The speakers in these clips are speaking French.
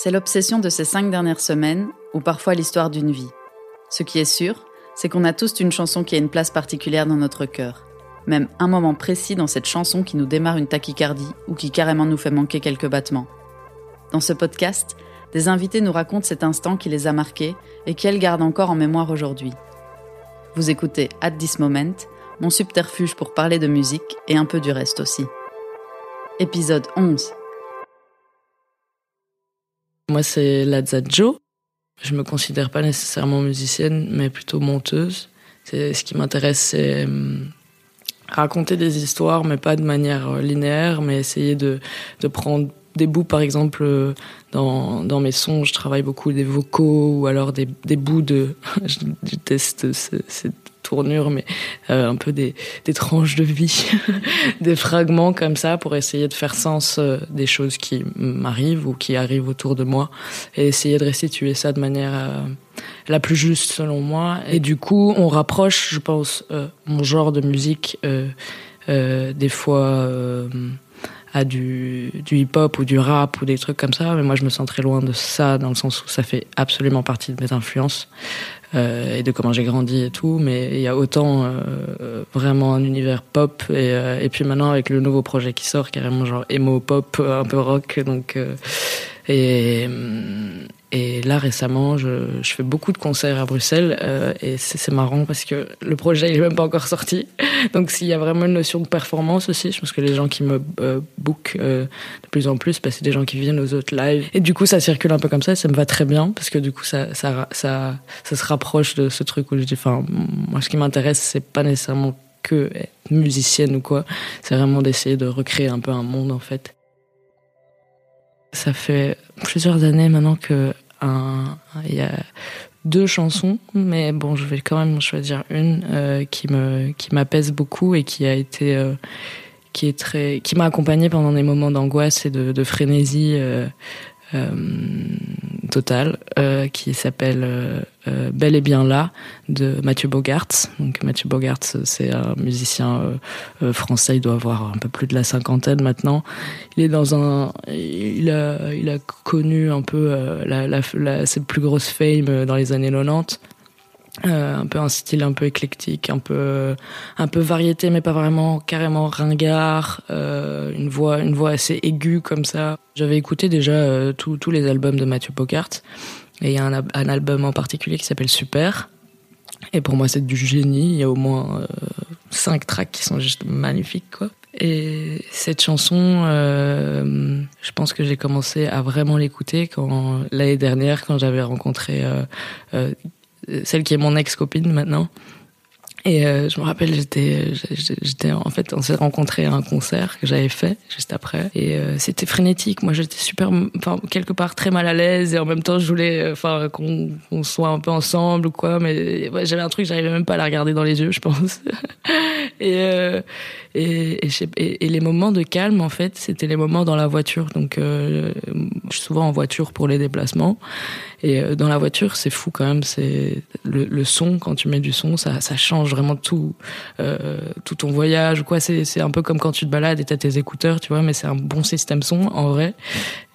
C'est l'obsession de ces cinq dernières semaines, ou parfois l'histoire d'une vie. Ce qui est sûr, c'est qu'on a tous une chanson qui a une place particulière dans notre cœur. Même un moment précis dans cette chanson qui nous démarre une tachycardie ou qui carrément nous fait manquer quelques battements. Dans ce podcast, des invités nous racontent cet instant qui les a marqués et qu'elles gardent encore en mémoire aujourd'hui. Vous écoutez At This Moment, mon subterfuge pour parler de musique et un peu du reste aussi. Épisode 11. Moi, c'est Lazzaggio. Je me considère pas nécessairement musicienne, mais plutôt monteuse. C'est ce qui m'intéresse, c'est hum, raconter des histoires, mais pas de manière euh, linéaire, mais essayer de, de prendre des bouts, par exemple, euh, dans, dans mes sons, je travaille beaucoup des vocaux ou alors des, des bouts de. je déteste tournure, mais euh, un peu des, tranches de vie, des fragments comme ça pour essayer de faire sens euh, des choses qui m'arrivent ou qui arrivent autour de moi et essayer de restituer ça de manière la plus juste selon moi. Et du coup, on rapproche, je pense, mon genre de musique des fois du, hip-hop ou du rap ou des trucs comme ça. Mais moi, je me sens très loin de ça, dans le sens où ça fait absolument partie de mes influences euh, et de comment j'ai grandi et tout. Mais il y a autant euh, vraiment un univers pop et, euh, et puis maintenant avec le nouveau projet qui sort, carrément genre emo pop, un peu rock. Donc et, et là récemment, je, je, fais beaucoup de concerts à Bruxelles euh, et c'est marrant parce que le projet il est même pas encore sorti. Donc s'il y a vraiment une notion de performance aussi, je pense que les gens qui me euh, bookent euh, de plus en plus, bah, c'est des gens qui viennent aux autres lives. Et du coup ça circule un peu comme ça, et ça me va très bien parce que du coup ça ça ça, ça se rapproche de ce truc où je dis, enfin moi ce qui m'intéresse c'est pas nécessairement que être musicienne ou quoi, c'est vraiment d'essayer de recréer un peu un monde en fait. Ça fait plusieurs années maintenant que il y a deux chansons, mais bon, je vais quand même choisir une euh, qui me qui m'apaise beaucoup et qui a été euh, qui est très qui m'a accompagnée pendant des moments d'angoisse et de, frénésie euh, Total, euh, qui s'appelle euh, euh, Bel et bien là de Mathieu Bogart. Donc Mathieu Bogart, c'est un musicien français, il doit avoir un peu plus de la cinquantaine maintenant. Il est dans un, il a, il a connu un peu la, la, la, ses plus grosses fame dans les années 90. Euh, un peu un style un peu éclectique, un peu un peu variété, mais pas vraiment carrément ringard. Euh, une voix une voix assez aiguë comme ça. J'avais écouté déjà euh, tous les albums de Mathieu Bogart et il y a un, un, album en particulier qui s'appelle Super. Et pour moi c'est du génie. Il y a au moins euh, cinq tracks qui sont juste magnifiques quoi. Et cette chanson, euh, je pense que j'ai commencé à vraiment l'écouter quand l'année dernière, quand j'avais rencontré euh, euh, celle qui est mon ex-copine maintenant. Et euh, je me rappelle, j'étais, j'étais en fait, on s'est rencontrés à un concert que j'avais fait juste après, et euh, c'était frénétique. Moi, j'étais super, enfin quelque part très mal à l'aise, et en même temps, je voulais, euh, enfin, qu'on, soit un peu ensemble ou quoi. Mais j'avais un truc, j'arrivais même pas à la regarder dans les yeux, je pense. et, et, les moments de calme, en fait, c'était les moments dans la voiture. Donc, je suis souvent en voiture pour les déplacements. Et dans la voiture, c'est fou quand même. C'est le, son quand tu mets du son, ça change vraiment tout, euh, tout ton voyage quoi. C'est, un peu comme quand tu te balades et t'as tes écouteurs, tu vois. Mais c'est un bon système son en vrai.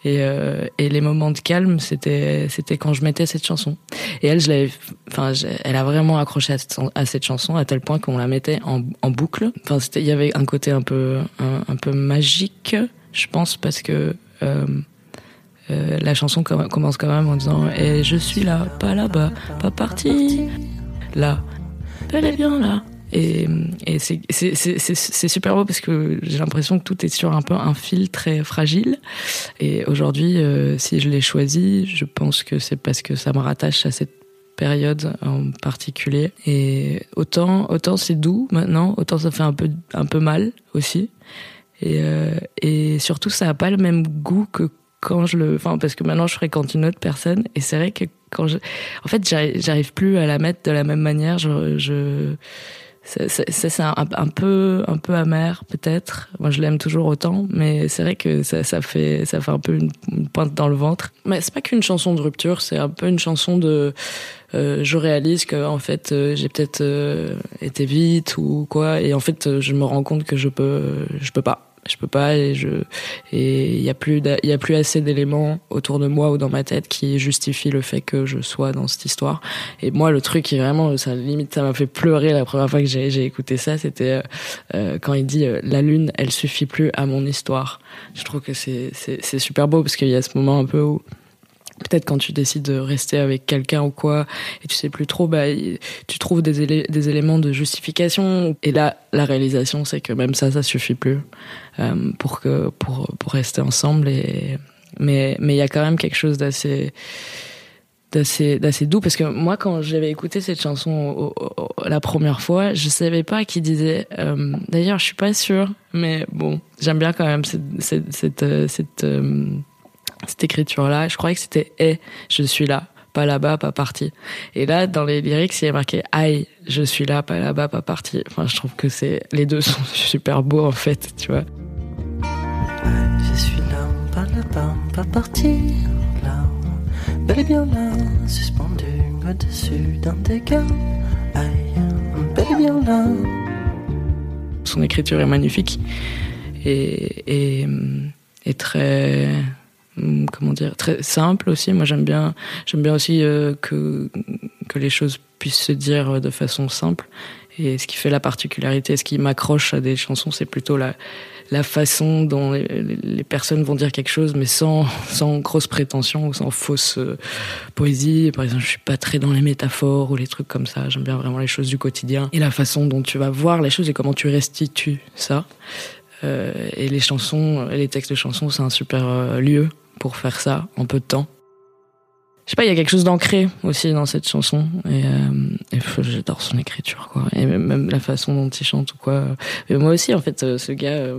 Et, euh, et les moments de calme, c'était c'était quand je mettais cette chanson. Et elle, je l'avais, enfin, elle a vraiment accroché à cette, à cette, chanson à tel point qu'on la mettait en, en boucle. Enfin, c'était, il y avait un côté un peu un, peu magique, je pense, parce que euh, la chanson commence quand même en disant Et je suis là, pas là-bas, pas parti, là, elle est bien là. Et, c'est super beau parce que j'ai l'impression que tout est sur un peu un fil très fragile. Et aujourd'hui, euh, si je l'ai choisi, je pense que c'est parce que ça me rattache à cette période en particulier. Et autant, autant c'est doux maintenant, autant ça fait un peu, un peu mal aussi. Et, euh, et surtout, ça n'a pas le même goût que quand je le, enfin parce que maintenant je fréquente une autre personne et c'est vrai que en fait j'arrive plus à la mettre de la même manière. Je, c'est un, peu un peu amer peut-être. Moi je l'aime toujours autant, mais c'est vrai que ça, ça fait ça fait un peu une, une pointe dans le ventre. Mais c'est pas qu'une chanson de rupture, c'est un peu une chanson de euh, je réalise que en fait euh, j'ai peut-être euh, été vite ou quoi et en fait je me rends compte que je peux je peux pas je peux pas et je et il y a plus il y a plus assez d'éléments autour de moi ou dans ma tête qui justifient le fait que je sois dans cette histoire. Et moi le truc qui vraiment ça limite ça m'a fait pleurer la première fois que j'ai j'ai écouté ça c'était euh, euh quand il dit euh, la lune elle suffit plus à mon histoire je trouve que c'est c'est super beau parce qu'il y a ce moment un peu où peut-être quand tu décides de rester avec quelqu'un ou quoi et tu sais plus trop bah tu trouves des, éléments de justification. Et là la réalisation c'est que même ça ça suffit plus euh, pour que pour pour rester ensemble et mais mais il y a quand même quelque chose d'assez d'assez d'assez doux. Parce que moi quand j'avais écouté cette chanson la première fois je savais pas qui disait euh, d'ailleurs je suis pas sûre mais bon j'aime bien quand même cette cette cette, euh, cette écriture-là. Je croyais que c'était Eh, je suis là, pas là-bas, pas parti. Et là, dans les lyrics, il y a marqué Aïe, je suis là, pas là-bas, pas parti. Enfin, je trouve que c'est les deux sont super beaux en fait, tu vois. Je suis là, pas là-bas, pas parti. Là, bel et bien là, suspendu au-dessus d'un dégât. Aïe, bel et bien là. Son écriture est magnifique et, et, et très comment dire très simple aussi. Moi j'aime bien j'aime bien aussi euh, que que les choses puissent se dire de façon simple. Et ce qui fait la particularité ce qui m'accroche à des chansons c'est plutôt la la façon dont les, les, personnes vont dire quelque chose mais sans sans grosse prétention ou sans fausse euh, poésie. Par exemple je suis pas très dans les métaphores ou les trucs comme ça. J'aime bien vraiment les choses du quotidien et la façon dont tu vas voir les choses et comment tu restitues ça. Euh, et les chansons les textes de chansons c'est un super euh, lieu pour faire ça en peu de temps. Je sais pas, il y a quelque chose d'ancré aussi dans cette chanson et, euh, j'adore son écriture quoi et même la façon dont il chante ou quoi. Et moi aussi en fait, euh, ce gars.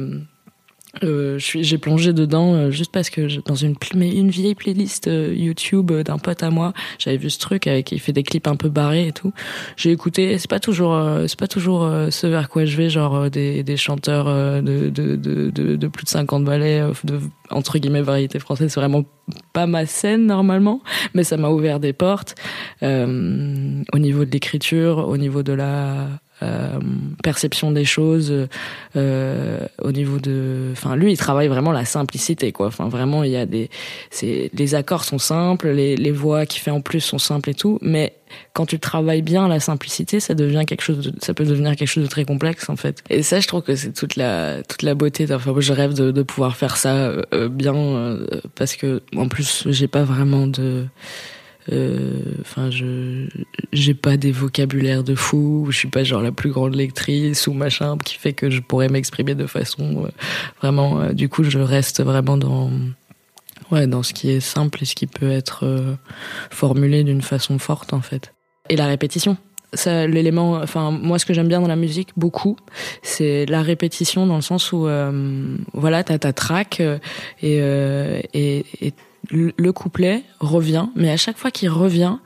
Euh, euh, j'ai plongé dedans euh, juste parce que je, dans une une vieille playlist euh, YouTube euh, d'un pote à moi, j'avais vu ce truc avec il fait des clips un peu barrés et tout. J'ai écouté, c'est pas toujours c'est pas toujours ce vers quoi je vais genre des, des chanteurs de, de, de, de, plus de 50 ballets de entre guillemets variété française, c'est vraiment pas ma scène normalement, mais ça m'a ouvert des portes euh, au niveau de l'écriture, au niveau de la euh, perception des choses euh, au niveau de enfin lui il travaille vraiment la simplicité quoi. Enfin vraiment il y a des c'est les accords sont simples les, les voix qu'il fait en plus sont simples et tout mais quand tu travailles bien la simplicité ça devient quelque chose de, ça peut devenir quelque chose de très complexe en fait. Et ça je trouve que c'est toute la toute la beauté enfin je rêve de, de pouvoir faire ça euh, bien euh, parce que en plus j'ai pas vraiment de euh, enfin, je j'ai pas des vocabulaires de fou. Je suis pas genre la plus grande lectrice ou machin qui fait que je pourrais m'exprimer de façon euh, vraiment. Euh, du coup, je reste vraiment dans ouais dans ce qui est simple et ce qui peut être formulé d'une façon forte en fait. Et la répétition l'élément enfin moi ce que j'aime bien dans la musique beaucoup c'est la répétition dans le sens où euh, voilà t'as ta track et, euh, et, et le couplet revient, mais à chaque fois qu'il revient,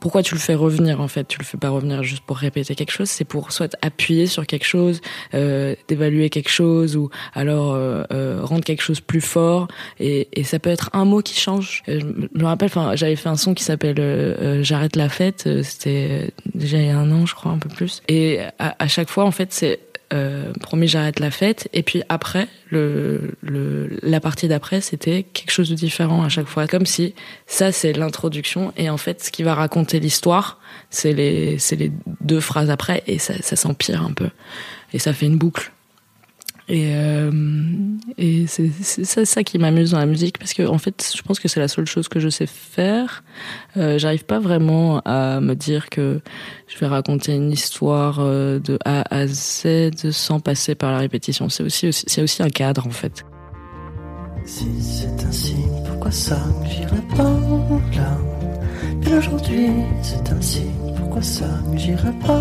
pourquoi tu le fais revenir en fait? Tu le fais pas revenir juste pour répéter quelque chose, c'est pour soit appuyer sur quelque chose, euh, d'évaluer quelque chose, ou alors euh, euh, rendre quelque chose plus fort. Et, et, ça peut être un mot qui change. Je, me rappelle, enfin, j'avais fait un son qui s'appelle "J'arrête la fête". C'était déjà il y a un an, je crois, un peu plus. Et à chaque fois, en fait, c'est euh, promis j'arrête la fête. Et puis après le, la partie d'après c'était quelque chose de différent à chaque fois. Comme si ça c'est l'introduction. Et en fait ce qui va raconter l'histoire c'est les c'est les deux phrases après. Et ça s'empire un peu. Et ça fait une boucle et, euh, et c'est ça, qui m'amuse dans la musique parce que en fait, je pense que c'est la seule chose que je sais faire. Euh, J'arrive pas vraiment à me dire que je vais raconter une histoire euh, de A à Z sans passer par la répétition. C'est aussi, c'est aussi un cadre en fait. Si c'est ainsi, pourquoi ça j'irai pas là? Puis aujourd'hui, c'est ainsi, pourquoi ça j'irai pas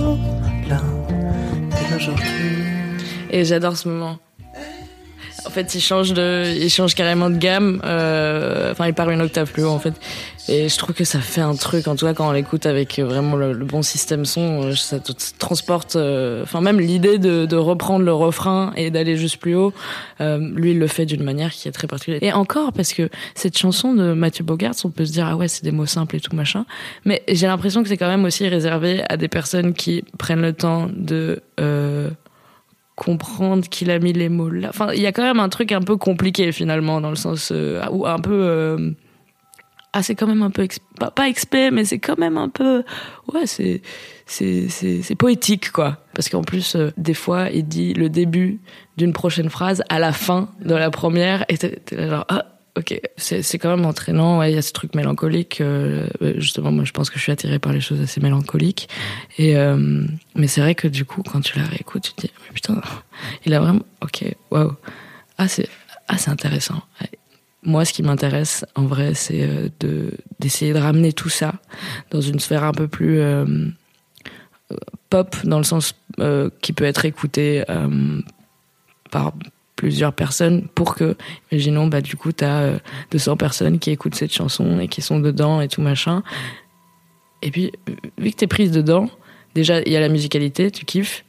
là? Puis aujourd'hui. Et j'adore ce moment. En fait, il change de, il change carrément de gamme. Euh, enfin, il part une octave plus haut en fait. Et je trouve que ça fait un truc. En tout cas, quand on l'écoute avec vraiment le, bon système son, euh, ça te transporte. Euh, enfin, même l'idée de, reprendre le refrain et d'aller juste plus haut. Euh, lui, il le fait d'une manière qui est très particulière. Et encore, parce que cette chanson de Mathieu Bogart, on peut se dire ah ouais, c'est des mots simples et tout machin. Mais j'ai l'impression que c'est quand même aussi réservé à des personnes qui prennent le temps de comprendre qu'il a mis les mots là. Enfin, il y a quand même un truc un peu compliqué finalement dans le sens ou un peu ah c'est quand même un peu pas, pas expert mais c'est quand même un peu ouais c'est c'est c'est poétique quoi parce qu'en plus euh, des fois il dit le début d'une prochaine phrase à la fin de la première et t'es genre ah ok c'est quand même entraînant ouais il y a ce truc mélancolique euh, justement moi je pense que je suis attirée par les choses assez mélancoliques. Et euh, mais c'est vrai que du coup quand tu la réécoutes tu te dis mais putain il a vraiment ok waouh. Ah c'est ah c'est intéressant. Moi, ce qui m'intéresse, en vrai, c'est euh, de d'essayer de ramener tout ça dans une sphère un peu plus pop, dans le sens qui peut être écouté par plusieurs personnes pour que, imaginons, bah, du coup, tu as 200 personnes qui écoutent cette chanson et qui sont dedans et tout machin. Et puis, vu que tu es prise dedans, déjà, il y a la musicalité, tu kiffes.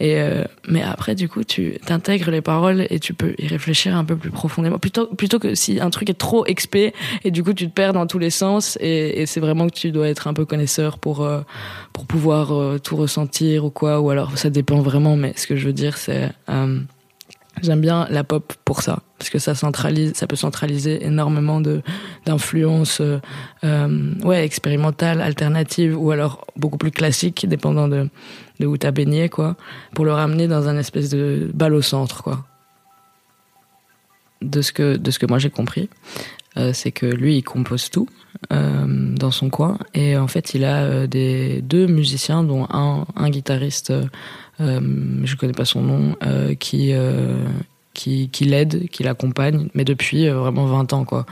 Et euh, mais après, du coup, tu t'intègres les paroles et tu peux y réfléchir un peu plus profondément. Plutôt, plutôt que si un truc est trop expé et du coup tu te perds dans tous les sens. Et, et c'est vraiment que tu dois être un peu connaisseur pour euh, pour pouvoir euh, tout ressentir ou quoi. Ou alors ça dépend vraiment. Mais ce que je veux dire, c'est J'aime bien la pop pour ça, parce que ça centralise, ça peut centraliser énormément de d'influences, euh, ouais, expérimentales, alternatives, ou alors beaucoup plus classiques, dépendant de de où t'as baigné, quoi, pour le ramener dans un espèce de balle au centre, quoi. De ce que de ce que moi j'ai compris, euh, c'est que lui il compose tout euh, dans son coin, et en fait il a euh, des deux musiciens, dont un un guitariste euh, je connais pas son nom, euh, qui, euh, qui, qui l'aide, qui l'accompagne, mais depuis vraiment 20 ans, quoi.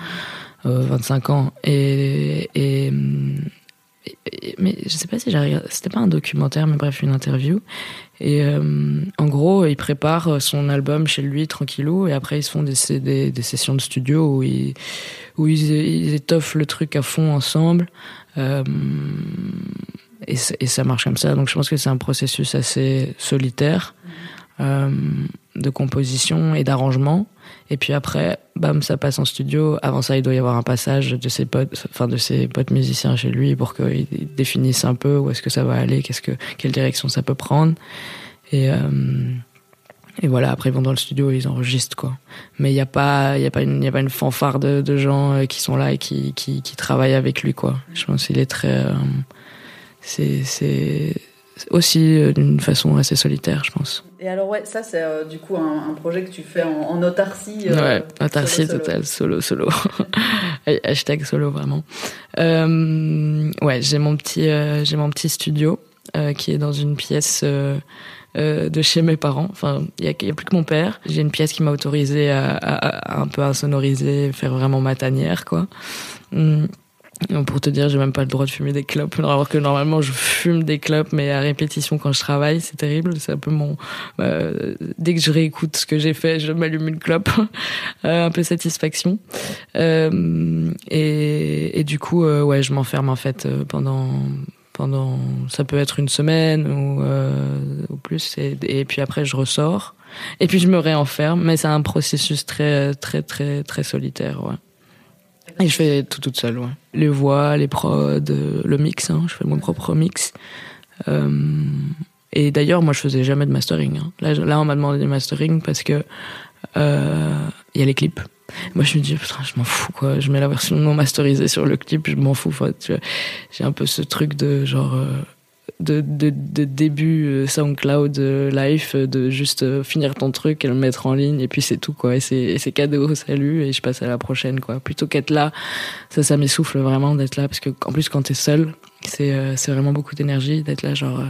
25 ans. Et, et, mais je sais pas si j'ai c'était pas un documentaire, mais bref, une interview. Et en gros, il prépare son album chez lui tranquillou, et après ils se font des, sessions de studio où ils, où étoffent le truc à fond ensemble. Euh, et, et, ça marche comme ça. Donc je pense que c'est un processus assez solitaire euh, de composition et d'arrangement. Et puis après, bam, ça passe en studio. Avant ça, il doit y avoir un passage de ses potes, enfin de ses potes musiciens chez lui pour qu'ils définissent un peu où est-ce que ça va aller, qu'est-ce que, quelle direction ça peut prendre. Et euh, voilà, après ils vont dans le studio et ils enregistrent quoi. Mais il n'y a pas, il une, y a pas une fanfare de, gens euh, qui sont là et qui travaillent avec lui quoi. Je pense qu'il est très, euh, c'est aussi euh, d'une façon assez solitaire, je pense. Et alors ouais, ça c'est euh, du coup un, projet que tu fais en, autarcie. Euh, ouais, autarcie totale, solo, solo. Hashtag solo vraiment. ouais, j'ai mon petit, j'ai mon petit studio qui est dans une pièce. de chez mes parents. Enfin, il y, a, plus que mon père. J'ai une pièce qui m'a autorisé à, à, un peu insonoriser, faire vraiment ma tanière, quoi. Pour te dire, j'ai même pas le droit de fumer des clopes. Alors que normalement, je fume des clopes, mais à répétition quand je travaille, c'est terrible. C'est un peu mon. Euh, dès que je réécoute ce que j'ai fait, je m'allume une clope, euh, un peu satisfaction. Euh, et, et, du coup, euh, ouais, je m'enferme en fait euh, pendant pendant. Ça peut être une semaine ou, ou plus, et, et puis après, je ressors. Et puis je me réenferme, mais c'est un processus très très très très solitaire. Ouais. Et je fais tout toute seule, ouais. Les voix, les prods, le mix, hein, je fais mon propre mix. Euh, et d'ailleurs, moi, je faisais jamais de mastering. Hein. Là, là, on m'a demandé du mastering parce que euh, il y a les clips. Moi, je me dis, putain, je m'en fous, quoi. Je mets la version non masterisée sur le clip, je m'en fous. J'ai un peu ce truc de genre. Euh, de, de, de, début euh, SoundCloud euh, live, euh, de juste finir ton truc et le mettre en ligne et puis c'est tout quoi. Et c'est cadeau, salut et je passe à la prochaine quoi. Plutôt qu'être là, ça ça m'essouffle vraiment d'être là parce que en plus quand t'es seul, c'est c'est vraiment beaucoup d'énergie d'être là genre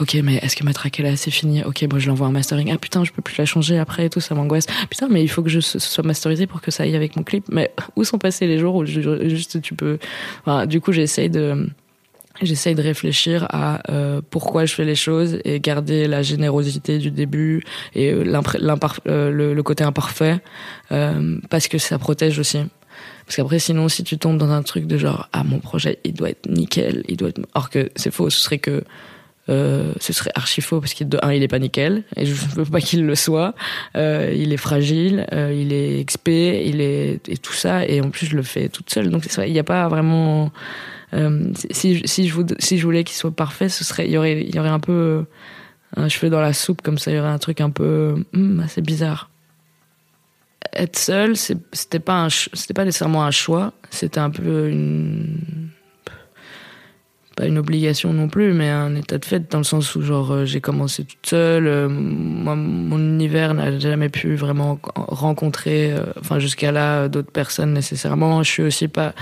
ok mais est-ce que ma track est là c'est fini ok bon je l'envoie en mastering ah putain je peux plus la changer après et tout ça m'angoisse putain mais il faut que je sois masterisé pour que ça aille avec mon clip mais où sont passés les jours où juste tu peux enfin, du coup j'essaye de J'essaye de réfléchir à euh, pourquoi je fais les choses et garder la générosité du début et euh, euh, le, le, côté imparfait euh, parce que ça protège aussi. Parce qu'après, sinon, si tu tombes dans un truc de genre ah mon projet il doit être nickel, il doit être, or que c'est faux, ce serait que euh, ce serait archi faux parce qu'il de un il est pas nickel et je veux pas qu'il le soit. Euh, il est fragile, il est expé, il est et tout ça et en plus je le fais toute seule donc il n'y a pas vraiment si, si, je, voulais qu'il soit parfait, ce serait, il y aurait, un peu, un cheveu dans la soupe, comme ça, il y aurait un truc un peu hmm, assez bizarre. Être seul, c'était pas, pas nécessairement un choix, c'était un peu une. Pas une obligation non plus, mais un état de fait, dans le sens où, genre, euh, j'ai commencé toute seule, euh, moi, mon univers n'a jamais pu vraiment rencontrer, euh, enfin, jusqu'à là, d'autres personnes nécessairement. Je suis aussi pas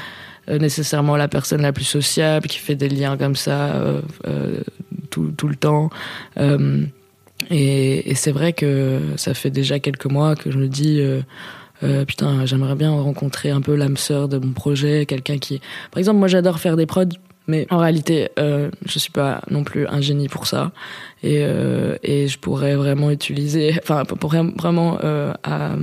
nécessairement la personne la plus sociable qui fait des liens comme ça tout, tout le temps. Euh, et, c'est vrai que ça fait déjà quelques mois que je me dis, euh, euh, putain, j'aimerais bien rencontrer un peu l'âme sœur de mon projet, quelqu'un qui, par exemple, moi j'adore faire des prods, mais en réalité, euh, je suis pas non plus un génie pour ça, et, euh, et je pourrais vraiment utiliser, enfin, pour vraiment euh, à,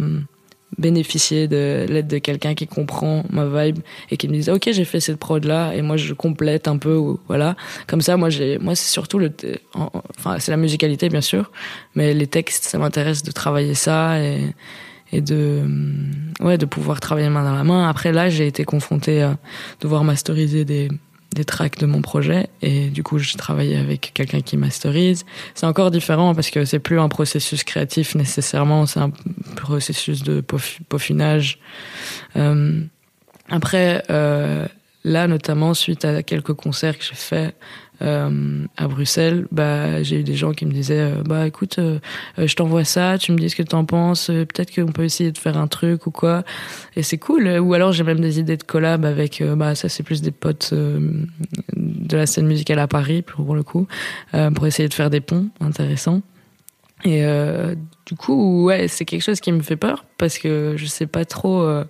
bénéficier de l'aide de quelqu'un qui comprend ma vibe et qui me dise ok j'ai fait cette prod là et moi je complète un peu ou, voilà. Comme ça moi j'ai moi c'est surtout le enfin c'est la musicalité bien sûr mais les textes ça m'intéresse de travailler ça et et de ouais de pouvoir travailler main dans la main. Après là j'ai été confrontée à devoir masteriser des des tracks de mon projet et du coup je travaillais avec quelqu'un qui masterise. C'est encore différent parce que c'est plus un processus créatif nécessairement, c'est un processus de peaufinage. Euh, après, euh, là notamment suite à quelques concerts que j'ai fait euh, à Bruxelles, bah, j'ai eu des gens qui me disaient euh, bah écoute, euh, je t'envoie ça, tu me dis ce que t'en penses, peut-être qu'on peut essayer de faire un truc ou quoi. Et c'est cool. Ou alors j'ai même des idées de collab avec, bah ça c'est plus des potes de la scène musicale à Paris pour le coup, pour essayer de faire des ponts intéressants. Et du coup, ouais, c'est quelque chose qui me fait peur parce que je sais pas trop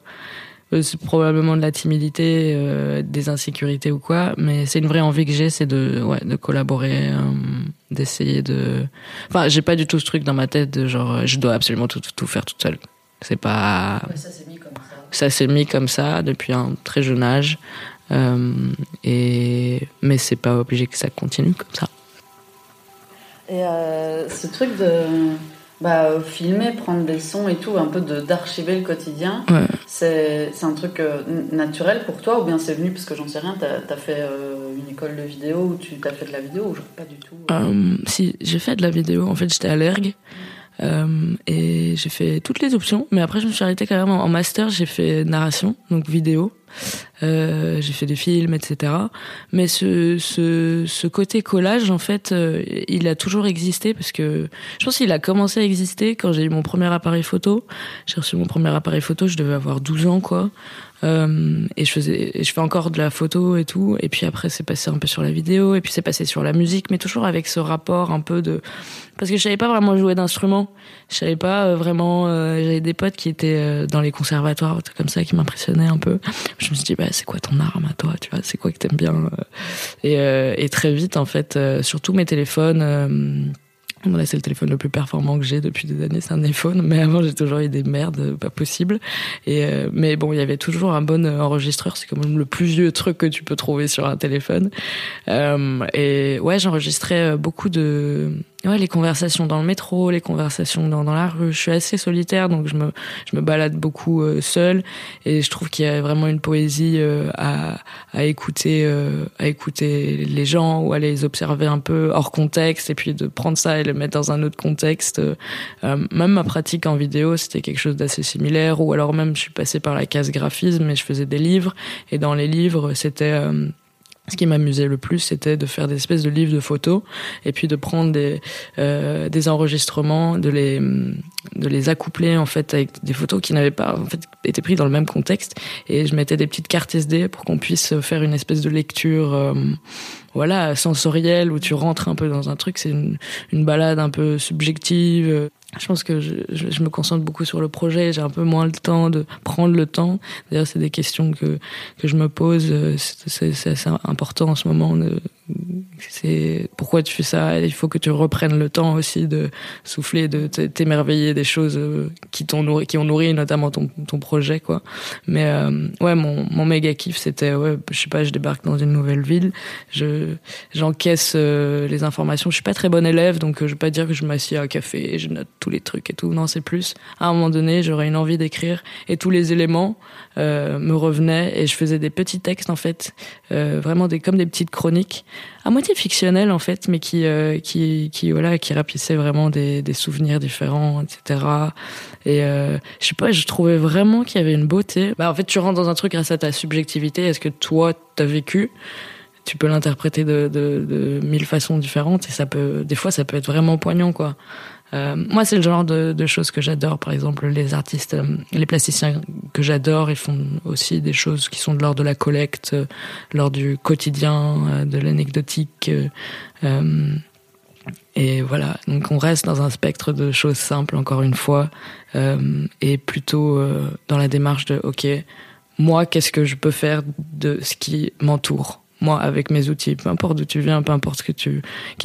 c'est probablement de la timidité, euh, des insécurités ou quoi, mais c'est une vraie envie que j'ai, c'est de, ouais, de collaborer, euh, d'essayer de. Enfin, j'ai pas du tout ce truc dans ma tête de genre, je dois absolument tout, tout faire toute seule. C'est pas. ça s'est mis comme ça. Ça s'est mis comme ça depuis un très jeune âge, et mais c'est pas obligé que ça continue comme ça. Et ce truc de bah, filmer, prendre des sons et tout, un peu d'archiver le quotidien, c'est un truc euh, naturel pour toi ou bien c'est venu parce que j'en sais rien, t'as as fait euh, une école de vidéo ou tu t'as fait de la vidéo ou genre pas du tout euh, Si, j'ai fait de la vidéo, en fait j'étais allergue. et j'ai fait toutes les options, mais après je me suis arrêtée quand même en master, j'ai fait narration, donc vidéo. Euh, j'ai fait des films, etc. Mais ce, ce, ce côté collage, en fait, euh, il a toujours existé parce que je pense qu'il a commencé à exister quand j'ai eu mon premier appareil photo. J'ai reçu mon premier appareil photo, je devais avoir 12 ans, quoi. Euh, et je faisais, je fais encore de la photo et tout. Et puis après, c'est passé un peu sur la vidéo, et puis c'est passé sur la musique, mais toujours avec ce rapport un peu de, parce que je savais pas vraiment jouer d'instrument. Je savais pas euh, vraiment. Euh, J'avais des potes qui étaient dans les conservatoires, comme ça, qui m'impressionnaient un peu. Je me suis dit, bah, c'est quoi ton arme à toi, tu vois? C'est quoi que t'aimes bien et, et très vite, en fait, sur tous mes téléphones Bon, c'est le téléphone le plus performant que j'ai depuis des années, c'est un iPhone. Mais avant, j'ai toujours eu des merdes, pas possible. Et euh, mais bon, il y avait toujours un bon enregistreur. C'est quand même le plus vieux truc que tu peux trouver sur un téléphone. Euh, et ouais, j'enregistrais beaucoup de Ouais, les conversations dans le métro, les conversations dans, dans la rue. Je suis assez solitaire, donc je me, je me balade beaucoup euh, seule. Et je trouve qu'il y a vraiment une poésie euh, à, à écouter, euh, à écouter les gens ou à les observer un peu hors contexte, et puis de prendre ça et le mettre dans un autre contexte. même ma pratique en vidéo, c'était quelque chose d'assez similaire. Ou alors même, je suis passée par la case graphisme et je faisais des livres. Et dans les livres, c'était ce qui m'amusait le plus, c'était de faire des espèces de livres de photos et puis de prendre des euh, des enregistrements, de les de les accoupler en fait avec des photos qui n'avaient pas en fait été prises dans le même contexte. Et je mettais des petites cartes SD pour qu'on puisse faire une espèce de lecture euh, voilà sensorielle où tu rentres un peu dans un truc, c'est une une balade un peu subjective je pense que je, je, me concentre beaucoup sur le projet, j'ai un peu moins le temps de prendre le temps. D'ailleurs, c'est des questions que, que je me pose. C'est assez important en ce moment. C'est pourquoi tu fais ça? Il faut que tu reprennes le temps aussi de souffler, de t'émerveiller des choses euh, qui t'ont nourri, qui ont nourri notamment ton, projet, quoi. Mais euh, ouais, mon, mon méga kiff, c'était ouais, je sais pas, je débarque dans une nouvelle ville, je j'encaisse euh, les informations. Je suis pas très bonne élève, donc je vais pas dire que je m'assieds à un café et je note tous les trucs et tout. Non, c'est plus. À un moment donné, j'aurais une envie d'écrire et tous les éléments euh, me revenaient et je faisais des petits textes en fait, euh, vraiment des comme des petites chroniques à moitié fictionnel en fait, mais qui euh, qui voilà qui rapissait vraiment des, souvenirs différents, etc. Et euh, je sais pas, je trouvais vraiment qu'il y avait une beauté. Bah en fait, tu rentres dans un truc grâce à ta subjectivité. Est-ce que toi t'as vécu Tu peux l'interpréter de, de, de mille façons différentes et ça peut, des fois, ça peut être vraiment poignant quoi. Euh, moi, c'est le genre de, choses que j'adore. Par exemple, les artistes, euh, les plasticiens que j'adore, ils font aussi des choses qui sont de l'ordre de la collecte, euh, lors du quotidien, de l'anecdotique. et voilà, donc on reste dans un spectre de choses simples, encore une fois, et plutôt dans la démarche de, ok, moi, qu'est-ce que je peux faire de ce qui m'entoure? Moi, avec mes outils, peu importe d'où tu viens, peu importe qui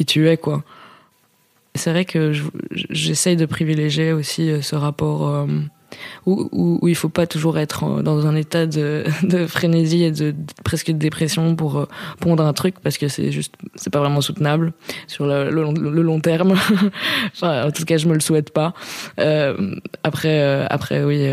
tu es, quoi. C'est vrai que j'essaye de privilégier aussi euh, ce rapport euh, où, où, où, il faut pas toujours être dans un état de, frénésie et de, presque de dépression pour euh, pondre un truc parce que c'est juste c'est pas vraiment soutenable sur le, long terme. Enfin en tout cas je me le souhaite pas. Euh, après euh, après oui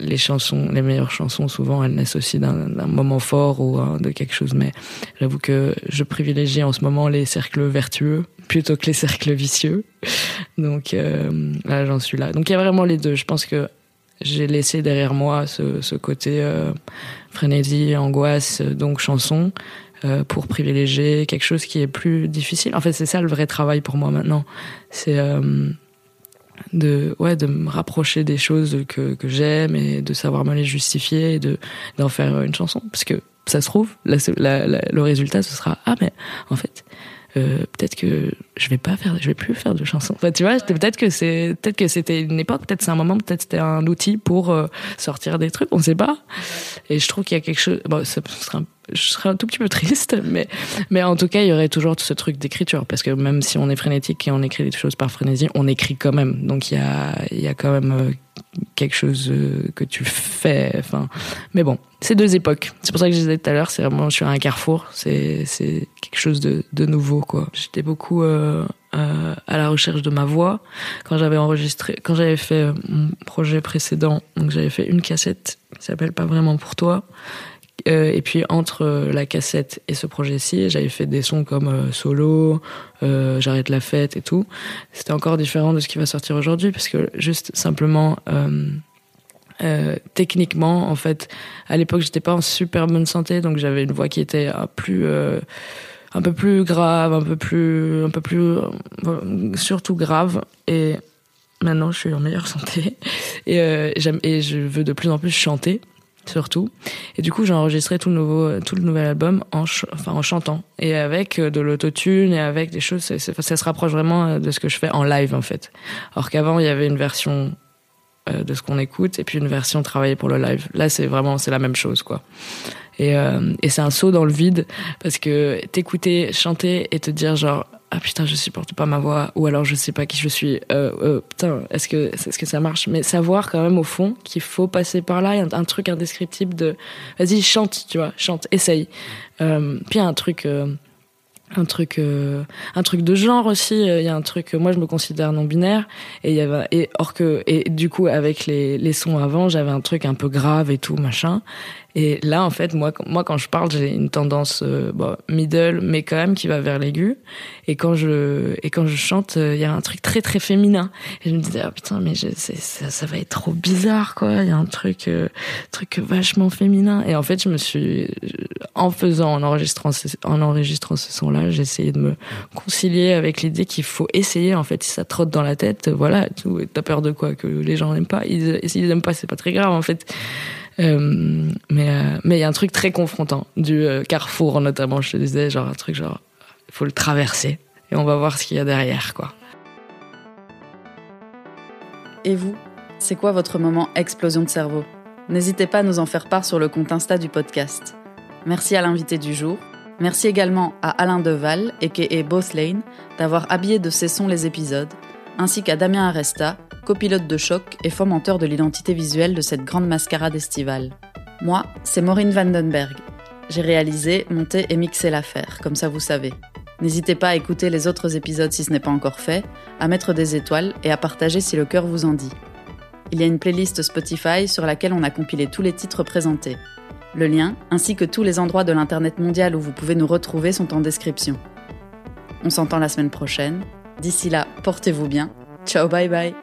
les chansons les meilleures chansons souvent elles naissent aussi d'un moment fort ou de quelque chose. Mais j'avoue que je privilégie en ce moment les cercles vertueux plutôt que les cercles vicieux. Donc là j'en suis là. Donc il y a vraiment les deux. Je pense que j'ai laissé derrière moi ce, côté euh, frénésie, angoisse, donc chanson, euh, pour privilégier quelque chose qui est plus difficile. En fait, c'est ça le vrai travail pour moi maintenant. C'est euh, de, ouais, de me rapprocher des choses que, j'aime et de savoir me les justifier et de, d'en faire une chanson. Parce que ça se trouve, la, le résultat, ce sera Ah, mais en fait, euh, peut-être que je vais pas faire, je vais plus faire de chansons. Enfin, tu vois, peut-être que c'est, peut-être que c'était une époque, peut-être c'est un moment, peut-être c'était un outil pour euh, sortir des trucs, on sait pas. Et je trouve qu'il y a quelque chose. Bon, ça sera un, je serais un tout petit peu triste, mais mais en tout cas, il y aurait toujours ce truc d'écriture, parce que même si on est frénétique et on écrit des choses par frénésie, on écrit quand même. Donc il y a, il y a quand même euh, quelque chose euh, que tu fais. Enfin, mais bon, c'est deux époques. C'est pour ça que je disais tout à l'heure, c'est vraiment, je suis à un carrefour. C'est c'est quelque chose de de nouveau, quoi. J'étais beaucoup euh, euh, à la recherche de ma voix quand j'avais enregistré, quand j'avais fait mon projet précédent. Donc j'avais fait une cassette qui s'appelle Pas vraiment pour toi. Euh, et puis entre la cassette et ce projet-ci, j'avais fait des sons comme euh, solo, euh, j'arrête la fête et tout. C'était encore différent de ce qui va sortir aujourd'hui parce que juste simplement euh, techniquement, en fait, à l'époque, j'étais pas en super bonne santé, donc j'avais une voix qui était un plus, euh, un peu plus grave, un peu plus, un peu plus, euh, surtout grave. Et maintenant, je suis en meilleure santé euh, et je veux de plus en plus chanter, surtout. Et du coup, j'ai enregistré tout le nouveau, tout le nouvel album en, en chantant et avec de l'autotune et avec des choses. Ça, se rapproche vraiment de ce que je fais en live, en fait. Alors qu'avant, il y avait une version euh, de ce qu'on écoute et puis une version travaillée pour le live. Là, c'est vraiment c'est la même chose quoi. Et, euh, et c'est un saut dans le vide parce que t'écouter chanter et te dire genre ah putain je supporte pas ma voix. Ou alors je sais pas qui je suis. Euh, euh, putain est-ce que est-ce que ça marche? Mais savoir quand même au fond qu'il faut passer par là il y a un, truc indescriptible de vas-y chante tu vois chante essaye. Euh, puis un truc euh, un truc euh, un truc de genre aussi il y a un truc moi je me considère non binaire et il y avait et or que et du coup avec les les sons avant j'avais un truc un peu grave et tout machin. Et là en fait moi moi quand je parle j'ai une tendance euh, middle mais quand même qui va vers l'aigu. Et quand je et quand je chante il y a un truc très très féminin. Et je me disais ah putain mais ça, ça va être trop bizarre quoi. Il y a un truc euh, truc vachement féminin. Et en fait je me suis en faisant en enregistrant ce, en enregistrant ce son là j'ai essayé de me concilier avec l'idée qu'il faut essayer en fait si ça trotte dans la tête voilà tout t'as peur de quoi que les gens n'aiment pas? Ils s'ils aiment pas c'est pas très grave en fait. Euh, mais euh, mais il y a un truc très confrontant du euh, carrefour notamment je te disais genre un truc genre il faut le traverser et on va voir ce qu'il y a derrière quoi. Et vous c'est quoi votre moment explosion de cerveau? N'hésitez pas à nous en faire part sur le compte insta du podcast. Merci à l'invité du jour merci également à alain deval et both lane d'avoir habillé de ses sons les épisodes ainsi qu'à damien aresta copilote de choc et fomenteur de l'identité visuelle de cette grande mascarade estivale. Moi, c'est Maureen Vandenberg. J'ai réalisé, monté et mixé l'affaire, comme ça vous savez. N'hésitez pas à écouter les autres épisodes si ce n'est pas encore fait, à mettre des étoiles et à partager si le cœur vous en dit. Il y a une playlist Spotify sur laquelle on a compilé tous les titres présentés. Le lien, ainsi que tous les endroits de l'Internet mondial où vous pouvez nous retrouver, sont en description. On s'entend la semaine prochaine. D'ici là, portez-vous bien. Ciao, bye bye